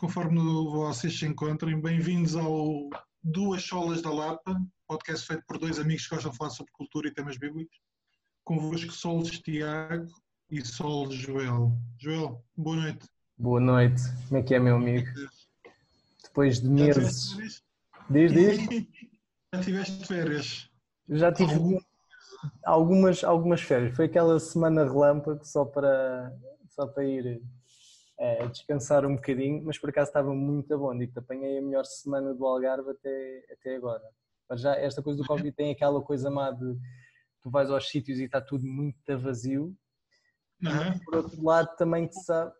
conforme vocês se encontrem. Bem-vindos ao Duas Solas da Lapa, podcast feito por dois amigos que gostam de falar sobre cultura e temas bíblicos. Convosco Solos Tiago e Solos Joel. Joel, boa noite. Boa noite, como é que é, meu amigo? Depois de meses. Diz, diz. Já tiveste férias? Já tive Algum... algumas, algumas férias. Foi aquela semana relâmpago só para, só para ir é, descansar um bocadinho, mas por acaso estava muito bom. Digo, apanhei a melhor semana do Algarve até, até agora. Mas já esta coisa do Covid tem aquela coisa má de tu vais aos sítios e está tudo muito vazio. Uhum. Por outro lado, também te sabe.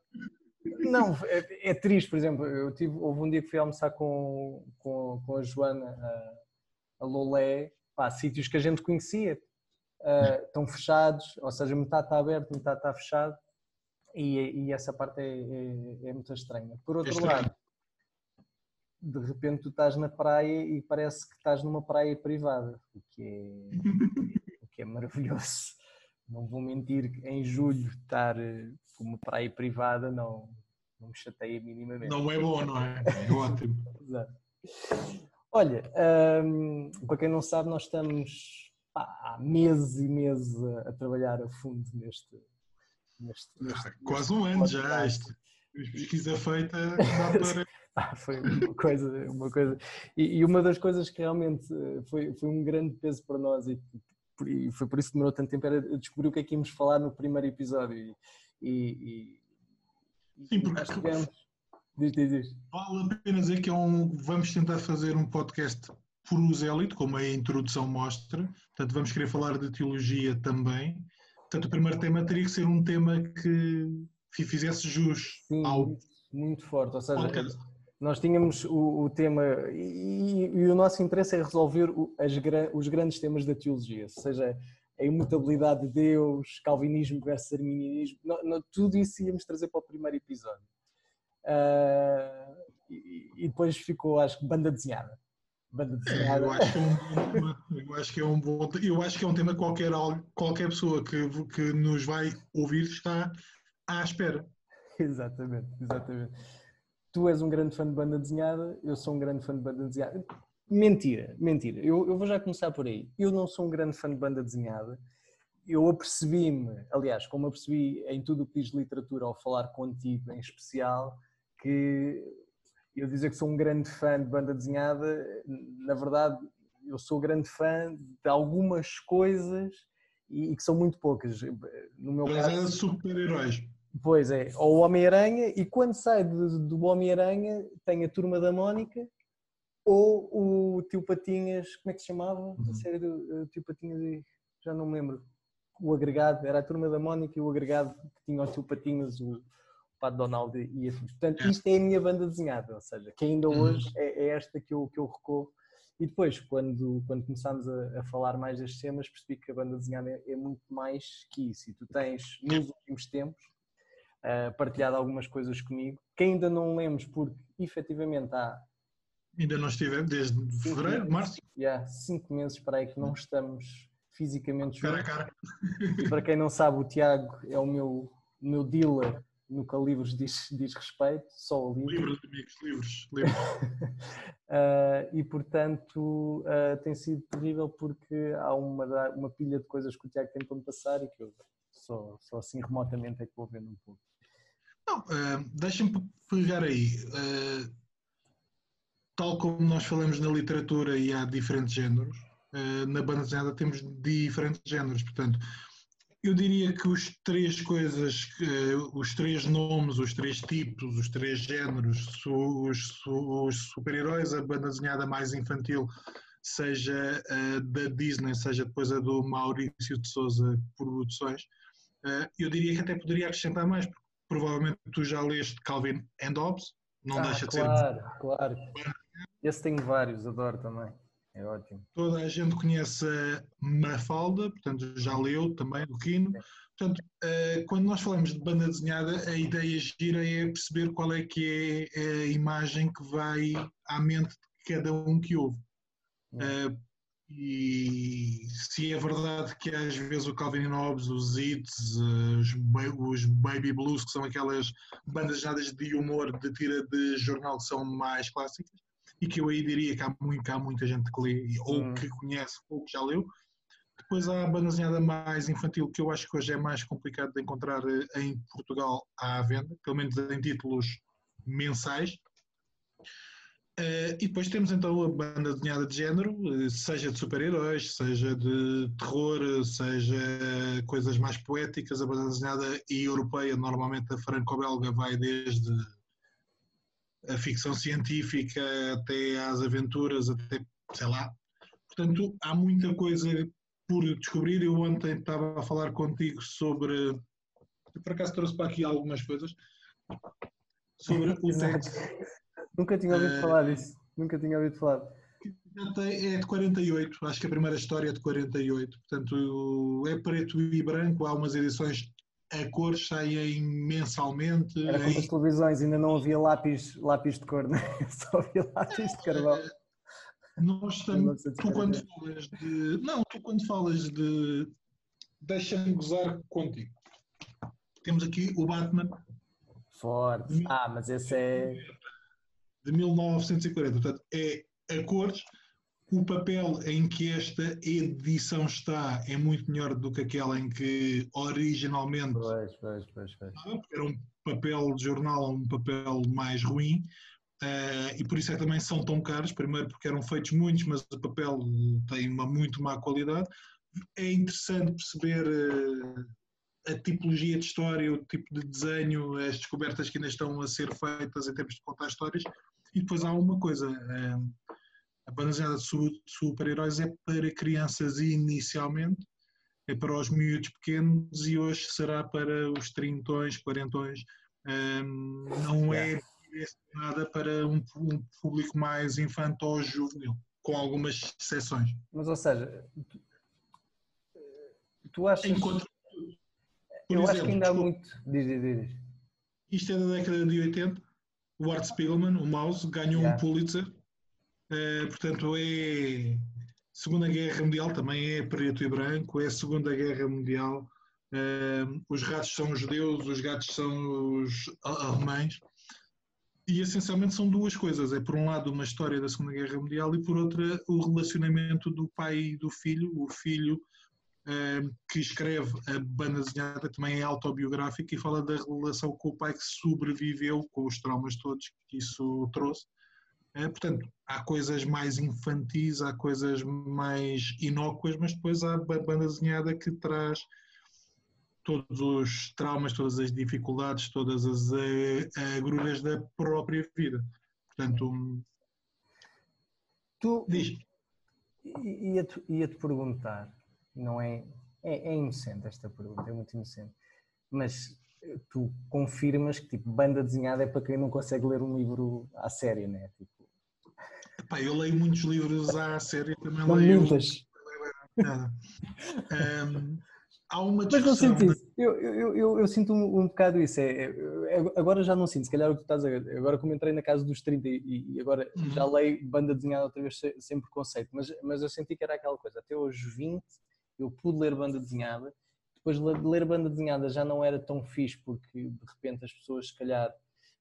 Não, é, é, triste, por exemplo. Eu tive, houve um dia que fui almoçar com, com, com a Joana, a, a Lolé, pá, sítios que a gente conhecia, uh, estão fechados, ou seja, metade está aberto, metade está fechado e, e essa parte é, é, é, muito estranha. Por outro é lado, de repente tu estás na praia e parece que estás numa praia privada, o que é, o que é maravilhoso. Não vou mentir que em julho estar eh, com uma praia privada não, não me chateia minimamente. Não é bom, não é? É ótimo. Exato. Olha, um, para quem não sabe, nós estamos pá, há meses e meses a, a trabalhar a fundo neste, Neste, neste, ah, quase um ano já. Este, pesquisa feita para... ah, foi uma coisa, uma coisa. E, e, uma das coisas que realmente eh, foi, foi um grande peso para nós e, e, foi por isso que demorou tanto tempo era descobrir o que é que íamos falar no primeiro episódio. E, e Sim, porque tivemos... diz, diz, diz. vale a pena dizer que é um, vamos tentar fazer um podcast por usélito, como a introdução mostra. Portanto, vamos querer falar de teologia também Portanto, o primeiro tema teria que ser um tema que fizesse jus Sim, ao. Muito, forte. Ou seja, podcast. nós tínhamos o, o tema e, e, o nosso interesse é resolver as, os grandes temas da teologia, seja a imutabilidade de Deus, calvinismo versus arminianismo, não, não, tudo isso íamos trazer para o primeiro episódio. Uh, e, e, depois ficou, acho que, banda desenhada banda desenhada. Eu acho, que é um, eu acho que é um bom. Eu acho que é um tema que qualquer, qualquer pessoa que, que nos vai ouvir está à espera. Exatamente, exatamente. Tu és um grande fã de banda desenhada, eu sou um grande fã de banda desenhada. Mentira, mentira. Eu, eu vou já começar por aí. Eu não sou um grande fã de banda desenhada. Eu apercebi-me, aliás, como apercebi em tudo o que diz literatura ao falar contigo em especial, que eu dizer que sou um grande fã de banda desenhada, na verdade, eu sou grande fã de algumas coisas e, que são muito poucas. No meu Mas caso, é super-heróis. Pois é, ou o Homem-Aranha, e quando sai do, do Homem-Aranha tem a Turma da Mónica ou o Tio Patinhas, como é que se chamava? Uhum. A série do Tio Patinhas, já não me lembro. O agregado, era a Turma da Mónica e o agregado que tinha o Tio Patinhas, o, Pato Donald e afins. Portanto, isto é a minha banda desenhada, ou seja, que ainda uhum. hoje é, é esta que eu, que eu recorro. E depois, quando, quando começámos a, a, falar mais destes temas, percebi que a banda desenhada é, é muito mais que isso. E tu tens, nos últimos tempos, uh, partilhado algumas coisas comigo, que ainda não lemos porque, efetivamente, há... Ainda não estivemos desde fevereiro, meses, março? Já, yeah, cinco meses para aí que não estamos fisicamente juntos. Cara a cara. Para quem não sabe, o Tiago é o meu, meu dealer no que a livros diz, diz respeito, só o livro. Livros, amigos, livros, livros. uh, e portanto uh, tem sido terrível porque há uma, uma pilha de coisas que o Tiago tem para me passar e que eu só, só assim remotamente é que vou vendo um pouco. Não, uh, deixa-me pegar aí. Uh, tal como nós falamos na literatura e há diferentes géneros, na banda desenhada temos diferentes géneros, portanto, eu diria que os três coisas, os três nomes, os três tipos, os três géneros, os, os super-heróis, a banda desenhada mais infantil, seja a da Disney, seja depois a do Maurício de Souza Produções, eh, eu diria que até poderia acrescentar mais, porque provavelmente tu já leste Calvin and Hobbes, não ah, deixa de ser. Claro, claro. Esse tenho vários, adoro também. É ótimo. Toda a gente conhece a Mafalda, portanto já leu também o Quino. Portanto, eh, quando nós falamos de banda desenhada, a ideia gira é perceber qual é que é a imagem que vai à mente de cada um que ouve. Eh, E se é verdade que às vezes o Calvin Hobbes, os Hits, os, os Baby Blues, que são aquelas bandas de humor de tira de jornal que são mais clássicas, e que eu aí diria que há, muito, que há muita gente que lê ou hum. que conhece ou que já leu. Depois há a banda desenhada mais infantil, que eu acho que hoje é mais complicado de encontrar eh, em Portugal à venda, pelo menos em títulos mensais. Uh, e depois temos então a banda desenhada de género, eh, seja de super-heróis, seja de terror, seja coisas mais poéticas. A banda desenhada e europeia, normalmente a franco-belga, vai desde a ficção científica até às aventuras, até sei lá. Portanto, há muita coisa por descobrir. Eu ontem estava a falar contigo sobre. Eu por acaso trouxe para aqui algumas coisas. Sobre o texto. Nunca tinha ouvido uh, falar disso. Nunca tinha ouvido falar. É de 48, acho que a primeira história é de 48. Portanto, é preto e branco. Há umas edições a cores saem mensalmente. Era como as televisões, ainda não havia lápis, lápis de cor, né? só havia lápis de carvão. Nós estamos, tu quando falas de. Não, tu quando falas de. Deixa-me gozar contigo. Temos aqui o Batman. Forte. Ah, mas esse é. De 1940. Portanto, é a cores. O papel em que esta edição está é muito melhor do que aquela em que originalmente. Pois, pois, pois, pois. Era um papel de jornal, um papel mais ruim. Uh, e por isso é que também são tão caros. Primeiro, porque eram feitos muitos, mas o papel tem uma muito má qualidade. É interessante perceber uh, a tipologia de história, o tipo de desenho, as descobertas que ainda estão a ser feitas em termos de contar histórias. E depois há uma coisa: uh, a banda desenhada de super-heróis é para crianças inicialmente, é para os miúdos pequenos e hoje será para os trintões, quarentões. não é direcionada para um, um público mais infantil ou juvenil, com algumas exceções. Mas, ou seja, tu, tu achas. Enquanto, eu exemplo, acho que ainda há muito. Diz, diz, diz. Isto é da década de 80. O Art Spiegelman, o Mouse, ganhou yeah. um Pulitzer. Uh, portanto, é Segunda Guerra Mundial, também é preto e branco, é a Segunda Guerra Mundial. Uh, os ratos são os judeus, os gatos são os alemães e essencialmente são duas coisas. É por um lado uma história da Segunda Guerra Mundial e por outra o relacionamento do pai e do filho. O filho eh, que escreve a banda desenhada também é autobiográfico e fala da relação com o pai que sobreviveu com os traumas todos que isso trouxe. Eh, portanto, há coisas mais infantis, há coisas mais inócuas, mas depois há a banda desenhada que traz todos os traumas, todas as dificuldades, todas as eh, agruras da própria vida. Portanto, tu diz. Ia-te ia -te perguntar, não é, é, é inocente esta pergunta, é muito inocente, mas tu confirmas que tipo, banda desenhada é para quem não consegue ler um livro à série, né? Tipo... Epá, eu leio muitos livros à série, também não leio. Muitas. Um, há uma discussão. Mas não sinto isso. Eu, eu, eu, eu sinto um, um, bocado isso. É, é, agora já não sinto, se calhar é o que tu estás a ver. Agora, como entrei na casa dos 30 e, e agora uhum. já leio banda desenhada outra vez sem, sem preconceito, mas, mas eu senti que era aquela coisa. Até aos 20 eu pude ler banda desenhada. Depois de ler banda desenhada já não era tão fixe porque de repente as pessoas, se calhar.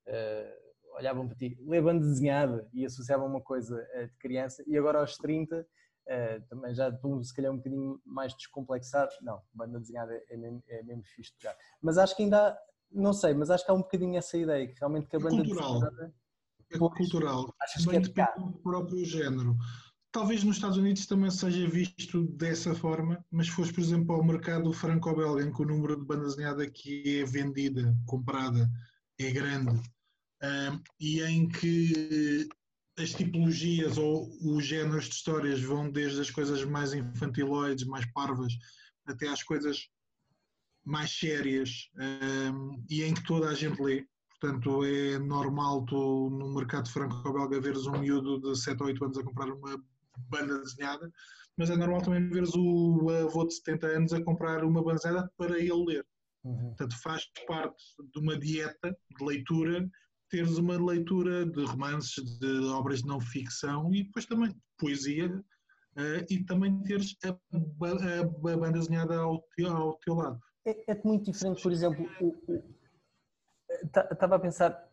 Uh, olhavam para ti, ler banda desenhada e associavam uma coisa uh, de criança, e agora aos 30 Uh, também já estou se calhar um bocadinho mais descomplexado. Não, banda desenhada é mesmo, é mesmo fixe de jogar. Mas acho que ainda há, não sei, mas acho que há um bocadinho essa ideia, que realmente que a banda cultural. desenhada... É cultural, achas que é de cá? do próprio género. Talvez nos Estados Unidos também seja visto dessa forma, mas se fores, por exemplo, ao mercado franco-belga, em que o número de banda desenhada que é vendida, comprada, é grande, um, e em que as tipologias ou os géneros de histórias vão desde as coisas mais infantiloides, mais parvas, até às coisas mais sérias um, e em que toda a gente lê. Portanto, é normal tu no mercado franco-belga veres um miúdo de 7 ou 8 anos a comprar uma banda desenhada, mas é normal também veres o avô de 70 anos a comprar uma banda desenhada para ele ler. Uhum. Portanto, faz parte de uma dieta de leitura teres uma leitura de romances, de obras de não ficção e depois também poesia, uh, e também teres a, a, a banda desenhada ao teu, ao teu lado. É, é muito diferente, por exemplo, estava a pensar,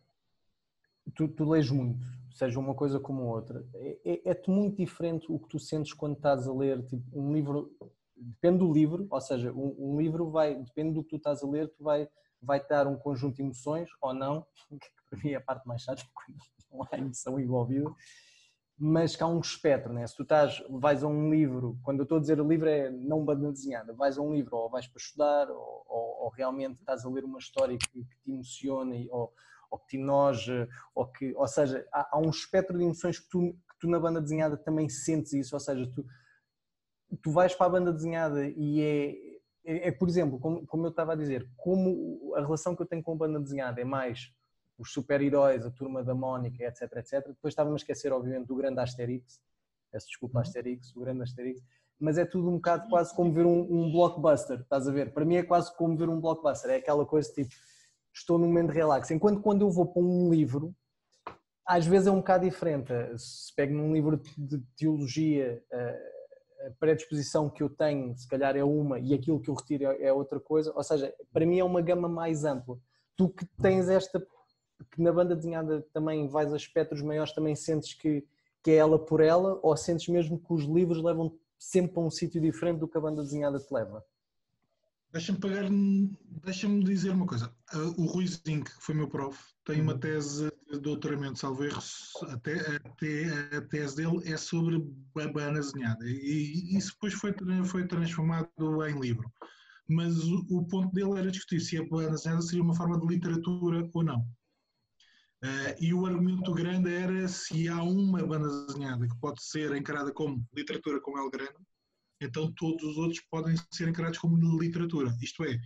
tu, tu lês muito, seja uma coisa como outra, é-te é, é muito diferente o que tu sentes quando estás a ler tipo, um livro, depende do livro, ou seja, um, um, livro vai, depende do que tu estás a ler, tu vai, vai dar um conjunto de emoções ou não, que para mim é a parte mais chata, quando não há emoção envolvida, mas que há um espectro, né? se tu estás, vais a um livro, quando eu estou a dizer livro é não banda desenhada, vais a um livro ou vais para estudar ou, ou, ou realmente estás a ler uma história que, que te emociona ou, ou que te enoja, ou, que, ou seja, há, há um espectro de emoções que tu, que tu na banda desenhada também sentes isso, ou seja, tu, tu vais para a banda desenhada e é, é, é por exemplo, como, como eu estava a dizer, como a relação que eu tenho com a banda desenhada é mais os super-heróis, a turma da Mónica, etc, etc. Depois estava-me a esquecer, obviamente, do grande Asterix, peço desculpa, uhum. Asterix, o grande Asterix, mas é tudo um bocado quase como ver um, um, blockbuster, estás a ver? Para mim é quase como ver um blockbuster, é aquela coisa tipo, estou num momento de relax. Enquanto quando eu vou para um livro, às vezes é um bocado diferente. Se pego num livro de teologia, a predisposição que eu tenho, se calhar é uma, e aquilo que eu retiro é outra coisa, ou seja, para mim é uma gama mais ampla. Tu que tens esta que na banda desenhada também vais a espectros maiores, também sentes que, que é ela por ela, ou sentes mesmo que os livros levam sempre a um sítio diferente do que a banda desenhada te leva? Deixa-me pagar, deixa-me dizer uma coisa. O Rui Zinc, que foi meu prof, tem uma uhum. tese de doutoramento, salvo erro, até, até a tese dele é sobre a banda desenhada. E isso depois foi, foi transformado em livro. Mas o, o ponto dele era discutir se a banda desenhada seria uma forma de literatura ou não. Uh, e o argumento grande era se há uma banda desenhada que pode ser encarada como literatura com L grande, então todos os outros podem ser encarados como literatura. Isto é,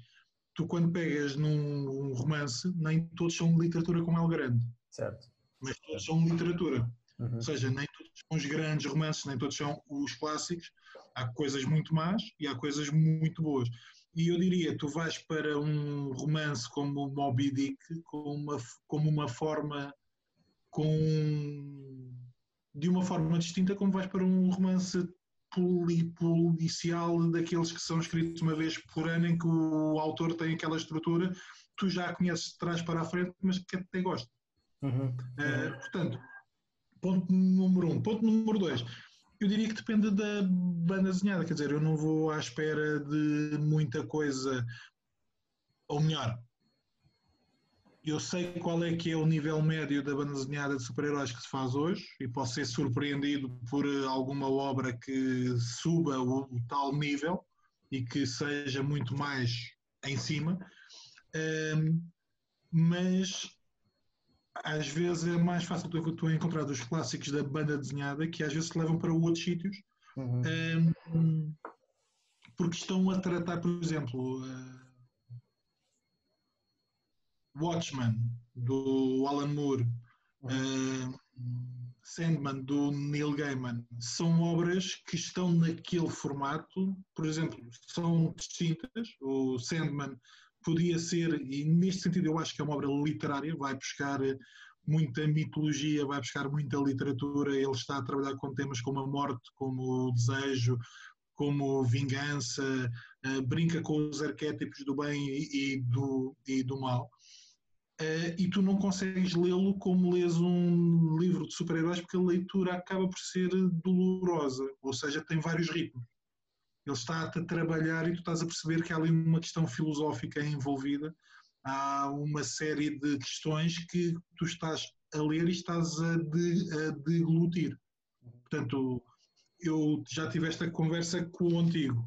tu quando pegas num romance, nem todos são literatura com L grande. Certo. Mas todos são literatura. Uhum. Ou seja, nem todos são os grandes romances, nem todos são os clássicos. Há coisas muito más e há coisas muito boas. E eu diria, tu vais para um romance como Moby Dick como uma, como uma forma com de uma forma distinta como vais para um romance policial daqueles que são escritos uma vez por ano em que o autor tem aquela estrutura tu já conheces de trás para a frente mas que até gosta. Uhum. uh, portanto ponto número um. Ponto número dois. Eu diria que depende da banda desenhada, quer dizer, eu não vou à espera de muita coisa, ou melhor, eu sei qual é que é o nível médio da banda desenhada de super-heróis que se faz hoje e posso ser surpreendido por alguma obra que suba o, o tal nível e que seja muito mais em cima, um, mas às vezes é mais fácil tu, tu encontrar os clássicos da banda desenhada que às vezes te levam para outros sítios uhum. um, porque estão a tratar, por exemplo, uh, Watchmen do Alan Moore, uh, Sandman do Neil Gaiman, são obras que estão naquele formato, por exemplo, são distintas. O Sandman podia ser, e neste sentido eu acho que é uma obra literária, vai buscar muita mitologia, vai buscar muita literatura, ele está a trabalhar com temas como a morte, como o desejo, como vingança, uh, brinca com os arquétipos do bem e do, e do mal. Uh, e tu não consegues lê-lo como lês um livro de super-heróis, porque a leitura acaba por ser dolorosa, ou seja, tem vários ritmos ele está a trabalhar e tu estás a perceber que há ali uma questão filosófica envolvida, há uma série de questões que tu estás a ler e estás a, de, a deglutir. Portanto, eu já tive esta conversa contigo.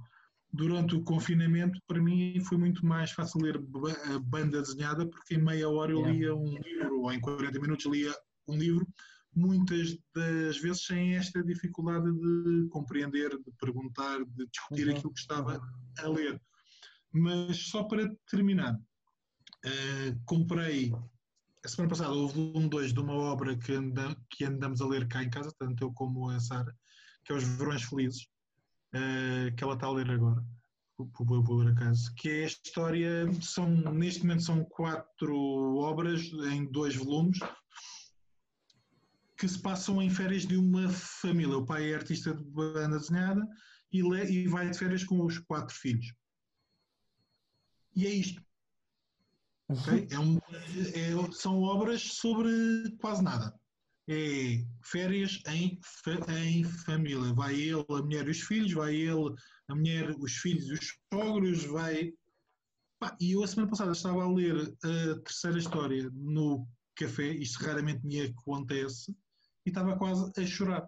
Durante o confinamento, para mim foi muito mais fácil ler a banda desenhada, porque em meia hora eu lia um livro, ou em 40 minutos lia um livro, muitas das vezes sem esta dificuldade de compreender, de perguntar, de discutir uhum. aquilo que estava a ler. Mas só para terminar, uh, comprei, a semana passada houve um dois de uma obra que, anda, que andamos a ler cá em casa, tanto eu como a Sara, que é Os Verões Felizes, uh, que ela está a ler agora por acaso, que é a história, são, neste momento são quatro obras em dois volumes, que se passam em férias de uma família. O pai é artista de banda desenhada e, lê, e vai de férias com os quatro filhos. E é isto. Okay? É um, é, são obras sobre quase nada. É férias em, em família. Vai ele, a mulher e os filhos, vai ele, a mulher, os filhos e os sogros, vai. Pá, e eu a semana passada estava a ler a terceira história no café, isto raramente me acontece, e estava quase a chorar.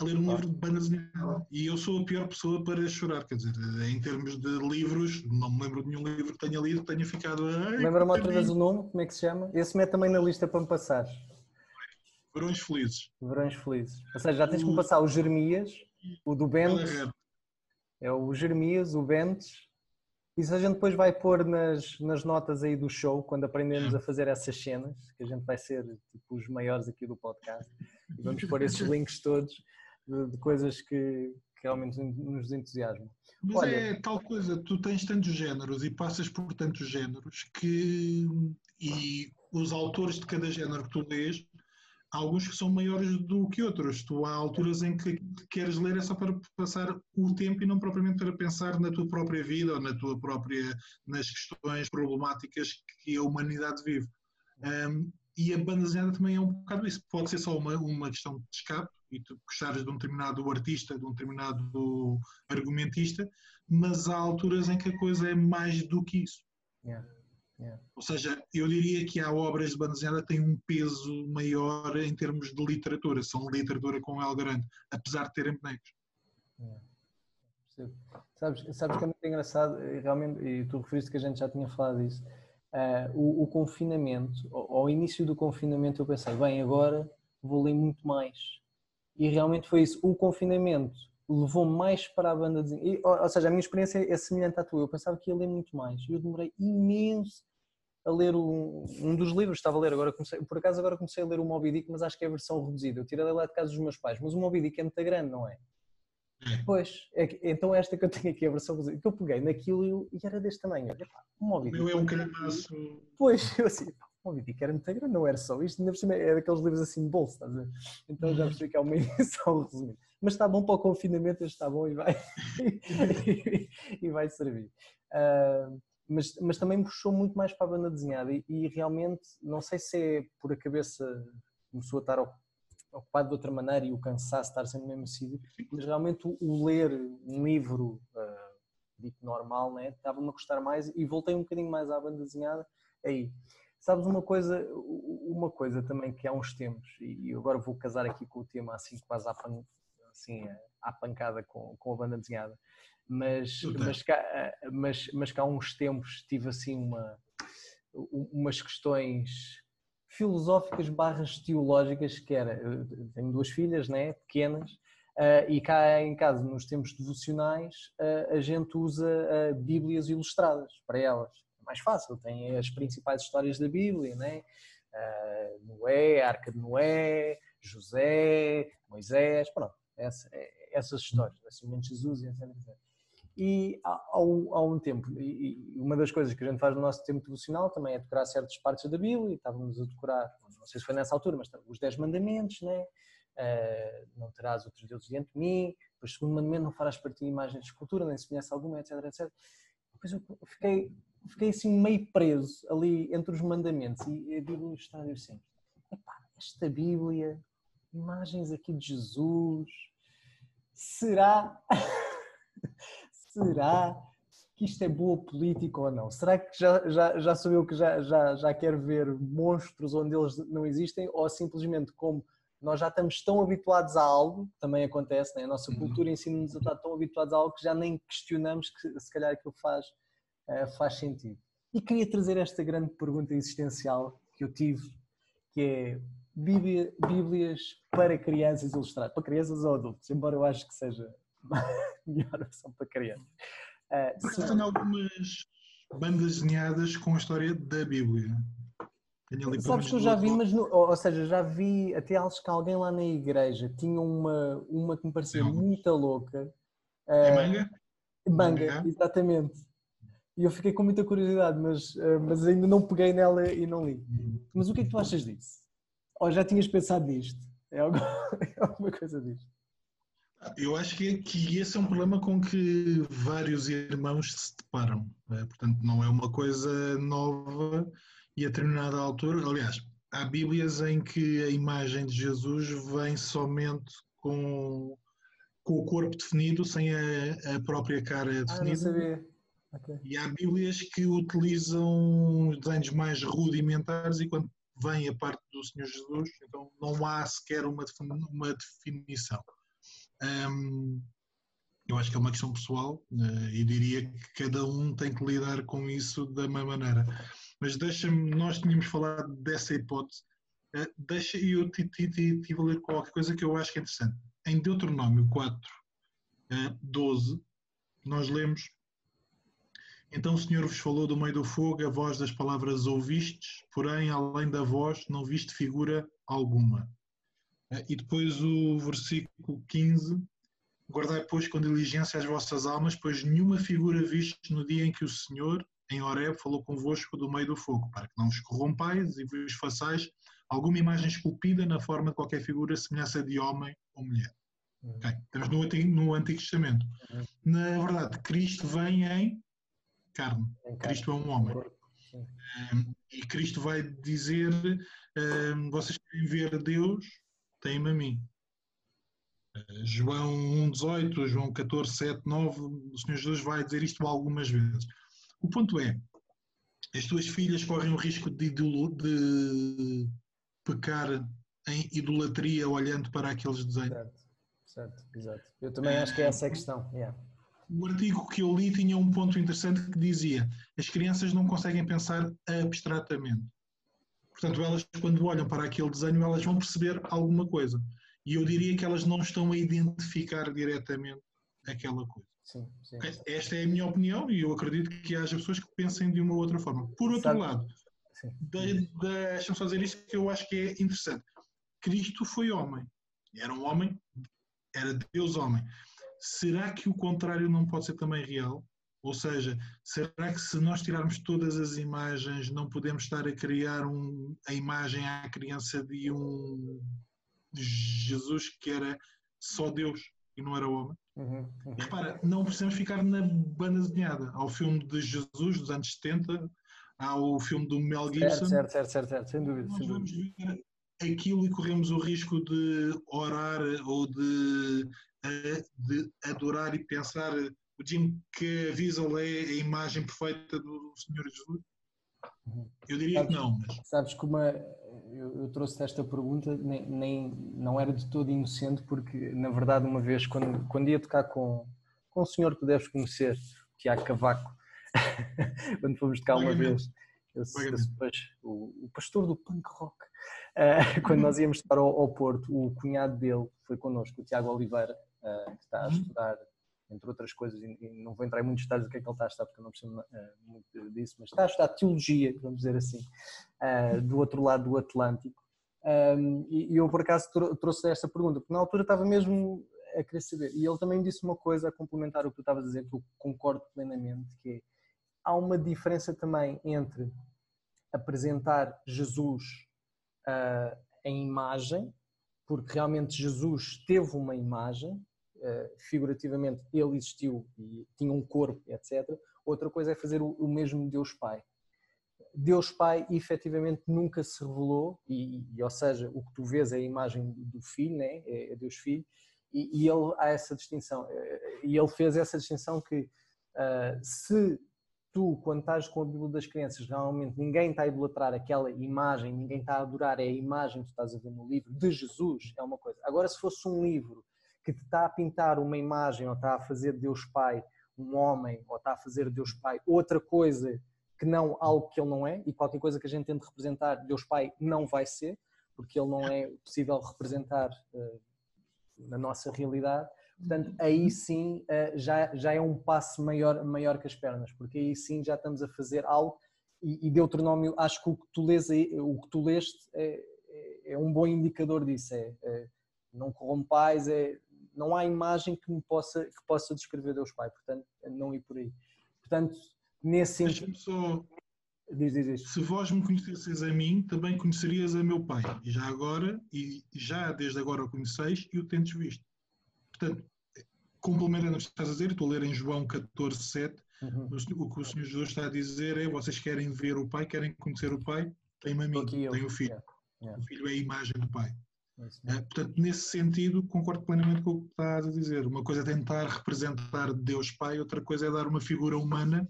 A ler um livro de banda desenhada. E eu sou a pior pessoa para chorar, quer dizer, em termos de livros, não me lembro de nenhum livro que tenha lido tenha ficado. Lembra-me outra vez o nome, como é que se chama? Esse mete também na lista para me passar. Verões Felizes. Verões Felizes. Ou seja, já tens que me passar o Jeremias, o do Bentes. É o Jeremias, o Bentes. Isso a gente depois vai pôr nas, nas notas aí do show, quando aprendemos a fazer essas cenas, que a gente vai ser tipo os maiores aqui do podcast. E vamos pôr esses links todos de, de coisas que, que, realmente nos entusiasmam. Mas Olha, é tal coisa, tu tens tantos géneros e passas por tantos géneros que e os autores de cada género que tu lês há alguns que são maiores do que outros. Tu há alturas em que queres ler é só para passar o tempo e não propriamente para pensar na tua própria vida ou na tua própria nas questões problemáticas que a humanidade vive. Um, e a banda desenhada também é um bocado isso. Pode ser só uma, uma questão de escape e tu gostares de um determinado artista, de um determinado argumentista, mas há alturas em que a coisa é mais do que isso. Yeah. Yeah. Ou seja, eu diria que há obras de banda desenhada que têm um peso maior em termos de literatura, são literatura com L grande, apesar de terem bonecos. Yeah. Sabes, sabes que é muito engraçado, realmente, e tu referiste que a gente já tinha falado disso, uh, o, o, confinamento, ao, ao, início do confinamento eu pensei, bem, agora vou ler muito mais. E realmente foi isso, o confinamento levou mais para a banda desenhada, ou, ou seja, a minha experiência é semelhante à tua, eu pensava que ia ler muito mais, e eu demorei imenso a ler um, um dos livros, estava a ler agora, comecei, por acaso agora comecei a ler o Moby Dick, mas acho que é a versão reduzida. Eu tirei lá de casa dos meus pais, mas o Moby Dick é muito grande, não é? é. Pois, é que, então esta que eu tenho aqui, a versão reduzida, que eu peguei naquilo e, era deste tamanho. Olha, pá, o Moby Dick. Meu é um calhamaço. Pois, eu assim, o Moby Dick era muito grande, não era só isto, ainda por cima é daqueles livros assim de bolso, estás a ver? Então já percebi que é uma edição resumida. Mas está bom para o confinamento, está bom e vai, e vai servir. Uh, mas, mas também puxou muito mais para a banda desenhada e, e, realmente, não sei se é por a cabeça começou a estar ocupado de outra maneira e o cansaço estar sempre no mesmo sítio, mas realmente o, o, ler um livro uh, dito normal, né, estava-me a gostar mais e voltei um bocadinho mais à banda desenhada aí. Sabes uma coisa, uma coisa também que há uns tempos, e agora vou casar aqui com o tema assim quase à, assim, à pancada com, com a banda desenhada, mas, mas, cá, mas, mas cá há uns tempos tive assim uma, umas questões filosóficas barras teológicas que era, tenho duas filhas né, pequenas uh, e cá em casa nos tempos devocionais uh, a gente usa uh, bíblias ilustradas para elas, é mais fácil, tem as principais histórias da Bíblia, né? Noé, Arca de Noé, José, Moisés, pronto, essa, essas histórias, nascimento de Jesus e etc. E há, há, um tempo, e uma das coisas que a gente faz no nosso tempo devocional também é decorar certas partes da Bíblia, estávamos a decorar, não sei se foi nessa altura, mas os 10 mandamentos, né? Uh, não terás outros deuses diante de mim, depois segundo mandamento, não farás partir imagens de escultura, nem semelhança alguma, etc, etc. Depois eu fiquei, fiquei assim meio preso ali entre os mandamentos e a Bíblia está a dizer assim, esta Bíblia, imagens aqui de Jesus, será será que isto é boa política ou não? Será que já, já, já sou eu que já, já, já quero ver monstros onde eles não existem ou simplesmente como nós já estamos tão habituados a algo, também acontece, né? a nossa uhum. cultura ensina-nos a estar tão habituados a algo que já nem questionamos que se calhar aquilo faz, uh, faz sentido. E queria trazer esta grande pergunta existencial que eu tive, que é Bíblia, Bíblias para crianças ilustradas, para crianças ou adultos, embora eu acho que seja melhor opção para crianças. Uh, se... tenho algumas bandas desenhadas com a história da Bíblia. Sabes que eu já vi, mas no, ou seja, já vi até acho que alguém lá na igreja tinha uma, uma que me parecia muito louca. Uh, manga? manga? Manga, exatamente. E eu fiquei com muita curiosidade, mas, uh, mas ainda não peguei nela e não li. Mas o que é que tu achas disso? Ou já tinhas pensado nisto? É alguma, é alguma coisa disto? Eu acho que, que esse é um problema com que vários irmãos se deparam. Né? Portanto, não é uma coisa nova e a determinada altura. Aliás, há Bíblias em que a imagem de Jesus vem somente com, com o corpo definido, sem a, a própria cara definida. Ah, não sabia. Okay. E há Bíblias que utilizam desenhos mais rudimentares e quando vem a parte do Senhor Jesus, então não há sequer uma, uma definição. Um, eu acho que é uma questão pessoal uh, e diria que cada um tem que lidar com isso da mesma maneira. Mas deixa-me, nós tínhamos falado dessa hipótese, uh, deixa, e eu estive a ler qualquer coisa que eu acho que é interessante. Em Deuteronômio 4, uh, 12, nós lemos então o Senhor vos falou do meio do fogo, a voz das palavras ouvistes, porém, além da voz, não viste figura alguma. Eh, e depois o versículo 15: Guardai, pois, com diligência as vossas almas, pois nenhuma figura vistes no dia em que o Senhor, em Horeb, falou convosco do meio do fogo, para que não vos corrompais e vos façais alguma imagem esculpida na forma de qualquer figura, semelhança de homem ou mulher. Okay. Estamos no Antigo, no Antigo Testamento. Uhum. Na verdade, Cristo vem em carne. Cristo é um homem. Um, e Cristo vai dizer: um, vocês querem ver Deus, têm-me a mim. Uh, João 1,18, João 14, 7, 9, o Senhor Jesus vai dizer isto algumas vezes. O ponto é: as tuas filhas correm o risco de, de pecar em idolatria olhando para aqueles desenhos. Certo, certo, exato. Eu também acho que é essa a questão. Yeah o artigo que eu li tinha um ponto interessante que dizia as crianças não conseguem pensar abstratamente. Portanto, elas quando olham para aquele desenho, elas vão perceber alguma coisa. E eu diria que elas não estão a identificar diretamente aquela coisa. Sim, sim. Esta é a minha opinião e eu acredito que haja pessoas que pensem de uma ou outra forma. Por outro Sabe? lado, de, deixa-me só dizer isto que eu acho que é interessante. Cristo foi homem. Era um homem, era Deus homem será que o contrário não pode ser também real? Ou seja, será que se nós tirarmos todas as imagens, não podemos estar a criar um, a imagem à criança de um Jesus que era só Deus e não era homem? Uhum, uhum. Repara, não precisamos ficar na banda desenhada. Há o filme de Jesus dos anos 70, há o filme do Mel Gibson. Certo, certo, certo, certo, sem dúvida. Nós sem vamos dúvida. ver aquilo e corremos o risco de orar ou de de adorar e pensar o Jim que a Visual é a imagem perfeita do Senhor Jesus? Eu diria sabes, que não. Mas... Sabes que uma, eu, eu trouxe esta pergunta, nem, nem, não era de todo inocente, porque na verdade, uma vez, quando, quando ia tocar com, com um senhor que tu deves conhecer, Tiago Cavaco, quando fomos tocar uma vez, o, o, pastor do punk rock, uh, quando nós íamos estar ao, ao, Porto, o cunhado dele foi connosco, o Tiago Oliveira, que está a uhum. estudar, entre outras coisas, e, não vou entrar em muitos detalhes do que é que ele está a estudar, porque eu não percebo uh, muito disso, mas está a estudar teologia, vamos dizer assim, uh, do outro lado do Atlântico. Um, e, eu, por acaso, trouxe esta pergunta, porque na altura estava mesmo a querer saber. E ele também disse uma coisa a complementar o que tu estavas a dizer, que eu concordo plenamente, que é, há uma diferença também entre apresentar Jesus em imagem, porque realmente Jesus teve uma imagem, eh, figurativamente ele existiu e tinha um corpo, etc. Outra coisa é fazer o, mesmo Deus Pai. Deus Pai efetivamente nunca se revelou, e, e, ou seja, o que tu vês é a imagem do Filho, né? é, é Deus Filho, e, e, ele há essa distinção. Eh, e ele fez essa distinção que uh, se tu, quando estás com a Bíblia das crianças, realmente ninguém está a idolatrar aquela imagem, ninguém está a adorar é a imagem que tu estás a ver no livro de Jesus, é uma coisa. Agora, se fosse um livro que te está a pintar uma imagem ou está a fazer Deus Pai um homem ou está a fazer Deus Pai outra coisa que não algo que ele não é e qualquer coisa que a gente tente representar Deus Pai não vai ser porque ele não é possível representar uh, na nossa realidade. Portanto aí sim uh, já, já é um passo maior, maior que as pernas porque aí sim já estamos a fazer algo e, e Deuteronômio acho que o que tu lês o que tu leste é, é, é um bom indicador disso é, é não corrompais, é não há imagem que me possa que possa descrever Deus Pai, portanto não ir por aí. Portanto, nesse sentido. Só... Diz, diz, diz. Se vós me conhecesseis a mim, também conhecerias a meu Pai. Já agora, e já desde agora o conheceis e o tendes visto. Portanto, complementando o que estás a dizer, estou a ler em João 14, 7, uhum. o que o Senhor Jesus está a dizer é, vocês querem ver o Pai, querem conhecer o Pai, tem-me a mim, tem o Filho. Yeah. Yeah. O Filho é a imagem do Pai. É, portanto, nesse sentido, concordo plenamente com o que estás a dizer. Uma coisa é tentar representar Deus Pai, outra coisa é dar uma figura humana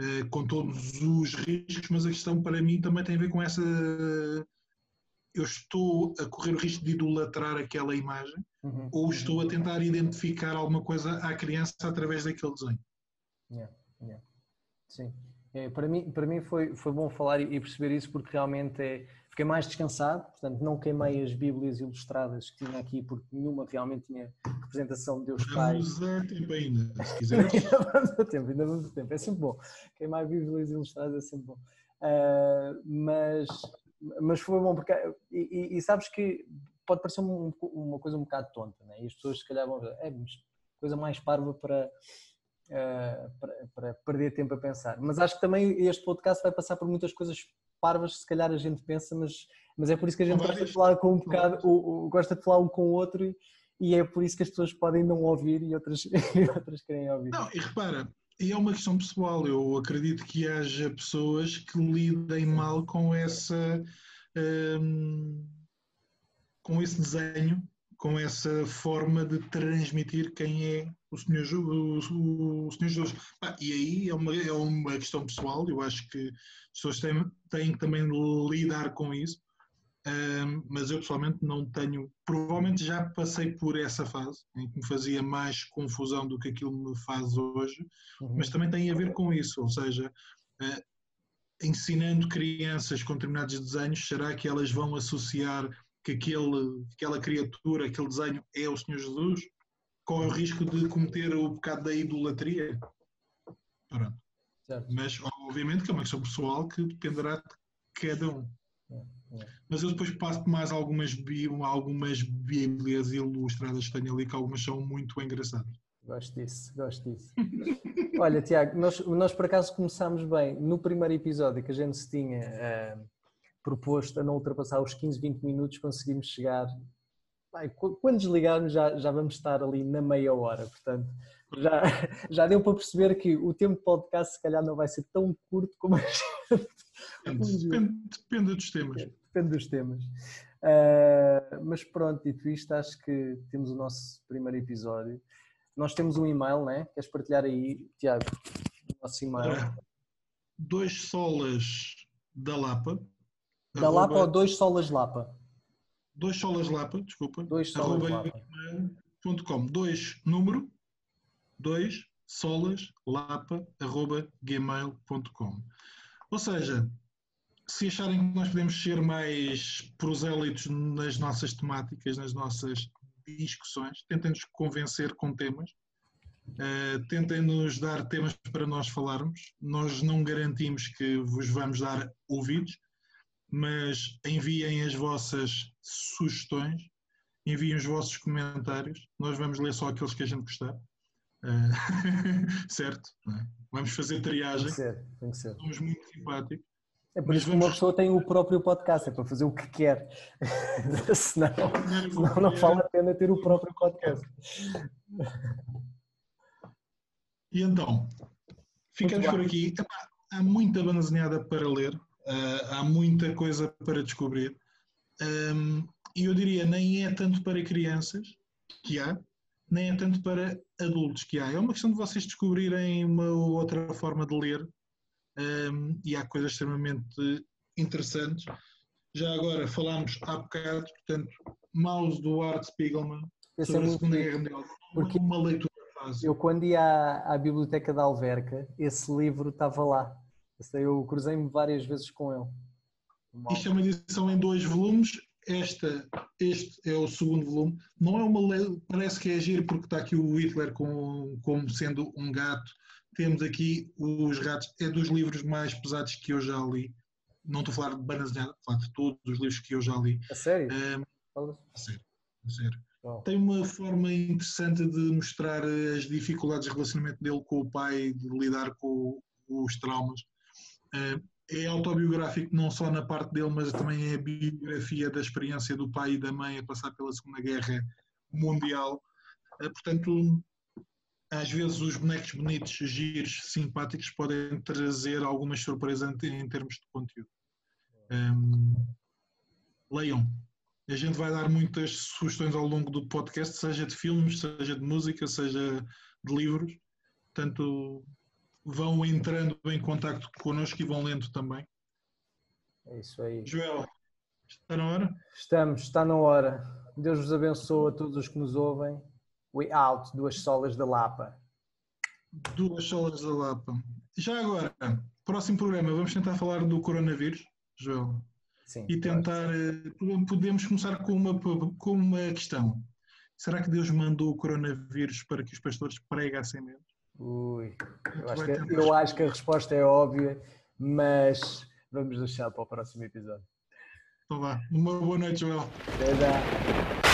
eh, com todos os riscos, mas a questão para mim também tem a ver com essa. Eu estou a correr o risco de idolatrar aquela imagem uhum. ou estou a tentar identificar alguma coisa à criança através daquele desenho. Yeah, yeah. Sim. É, para mim, para mim foi, foi bom falar e perceber isso porque realmente é Fiquei mais descansado, portanto não queimei as Bíblias ilustradas que tinha aqui, porque nenhuma realmente tinha representação de Deus Pai. Vamos a tempo ainda, se quiseres. ainda vamos a tempo, ainda vamos a tempo, é sempre bom. Queimar Bíblias ilustradas é sempre bom. Uh, mas, mas foi bom, porque. E, e, e sabes que pode parecer um, uma coisa um bocado tonta, né? e as pessoas se calhar vão ver, é coisa mais parva para. Uh, para, para, perder tempo a pensar. Mas acho que também este podcast vai passar por muitas coisas parvas, se calhar a gente pensa, mas, mas é por isso que a gente gosta de falar com um bocado, o, o, gosta de falar um com o outro e é por isso que as pessoas podem não ouvir e outras, e outras querem ouvir. Não, e repara, e é uma questão pessoal, eu acredito que haja pessoas que lidem mal com essa hum, com esse desenho, com essa forma de transmitir quem é o Senhor, o, o, Senhor Jesus. Ah, e aí é uma, é uma questão pessoal, eu acho que as pessoas têm, têm que também lidar com isso, um, mas eu pessoalmente não tenho, provavelmente já passei por essa fase, em que me fazia mais confusão do que aquilo me faz hoje, uhum. mas também tem a ver com isso, ou seja, uh, ensinando crianças com determinados desenhos, será que elas vão associar que aquele, aquela criatura, aquele desenho é o Senhor Jesus? corre o risco de cometer o pecado da idolatria. Pronto. Certo. Mas, obviamente, que é uma questão pessoal que dependerá de cada um. É, é. Mas eu depois passo mais algumas, algumas bíblias ilustradas que tenho ali, que algumas são muito engraçadas. Gosto disso, gosto disso. Olha, Tiago, nós, nós por acaso começámos bem. No primeiro episódio que a gente se tinha uh, proposto a não ultrapassar os 15, 20 minutos, conseguimos chegar quando desligarmos já, já vamos estar ali na meia hora, portanto já, já deu para perceber que o tempo de podcast se calhar não vai ser tão curto como a gente... Depende, depende dos temas. Depende dos temas. Uh, mas pronto, dito isto, acho que temos o nosso primeiro episódio. Nós temos um e-mail, né? Queres partilhar aí, Tiago, o nosso e-mail? Dois solas da Lapa. Da arroba... Lapa ou dois solas Lapa? dois solas lapa, desculpa. Dois solas lapa. .com, dois número, dois solas lapa, arroba gmail.com. Ou seja, se acharem que nós podemos ser mais prosélitos nas nossas temáticas, nas nossas discussões, tentem-nos convencer com temas, uh, tentem-nos dar temas para nós falarmos. Nós não garantimos que vos vamos dar ouvidos, mas enviem as vossas sugestões, enviem os vossos comentários, nós vamos ler só aqueles que a gente gostar. Uh, certo? É? Vamos fazer triagem. Tem que ser, tem que ser. Somos muito simpáticos. É por isso que uma pessoa tem o próprio podcast, é para fazer o que quer. senão, senão não vale a pena ter o próprio podcast. E então, ficamos por aqui. Há muita banazinhada para ler. Uh, há muita coisa para descobrir. Um, e eu diria, nem é tanto para crianças que há, nem é tanto para adultos que há. É uma questão de vocês descobrirem uma outra forma de ler um, e há coisas extremamente interessantes. Já agora falámos há bocado, portanto, Mouse do Art Spiegelman Esse é sobre é a Segunda Guerra Mundial. Porque uma leitura fácil. Eu quando ia à, à biblioteca da Alverca, esse livro estava lá eu cruzei-me várias vezes com ele. Isto é uma edição em dois volumes. Esta, este é o segundo volume. Não é uma parece que é giro porque está aqui o Hitler com, como sendo um gato. Temos aqui os ratos. É dos livros mais pesados que eu já li. Não estou a falar de nada, falar de todos os livros que eu já li. A sério? Um, a sério, a sério. Oh. Tem uma forma interessante de mostrar as dificuldades de relacionamento dele com o pai, de lidar com os traumas. Uh, é autobiográfico não só na parte dele, mas também é a biografia da experiência do pai e da mãe a passar pela Segunda Guerra Mundial. Eh, portanto, às vezes os bonecos bonitos, giros, simpáticos podem trazer algumas surpresas em termos de conteúdo. Um, leiam. A gente vai dar muitas sugestões ao longo do podcast, seja de filmes, seja de música, seja de livros. Portanto, vão entrando em contato connosco e vão lendo também. É isso aí. Joel, está na hora? Estamos, está na hora. Deus vos abençoe a todos os que nos ouvem. We out, duas solas da Lapa. Duas solas da Lapa. Já agora, próximo programa, vamos tentar falar do coronavírus, Joel. Sim, e tentar. Claro. Eh, podemos começar com uma, com uma questão. Será que Deus mandou o coronavírus para que os pastores pregassem menos? Ui, eu acho, é que, é, eu acho que a resposta é óbvia, mas vamos deixar para o próximo episódio. Então vá, uma boa noite, Joel. Até já.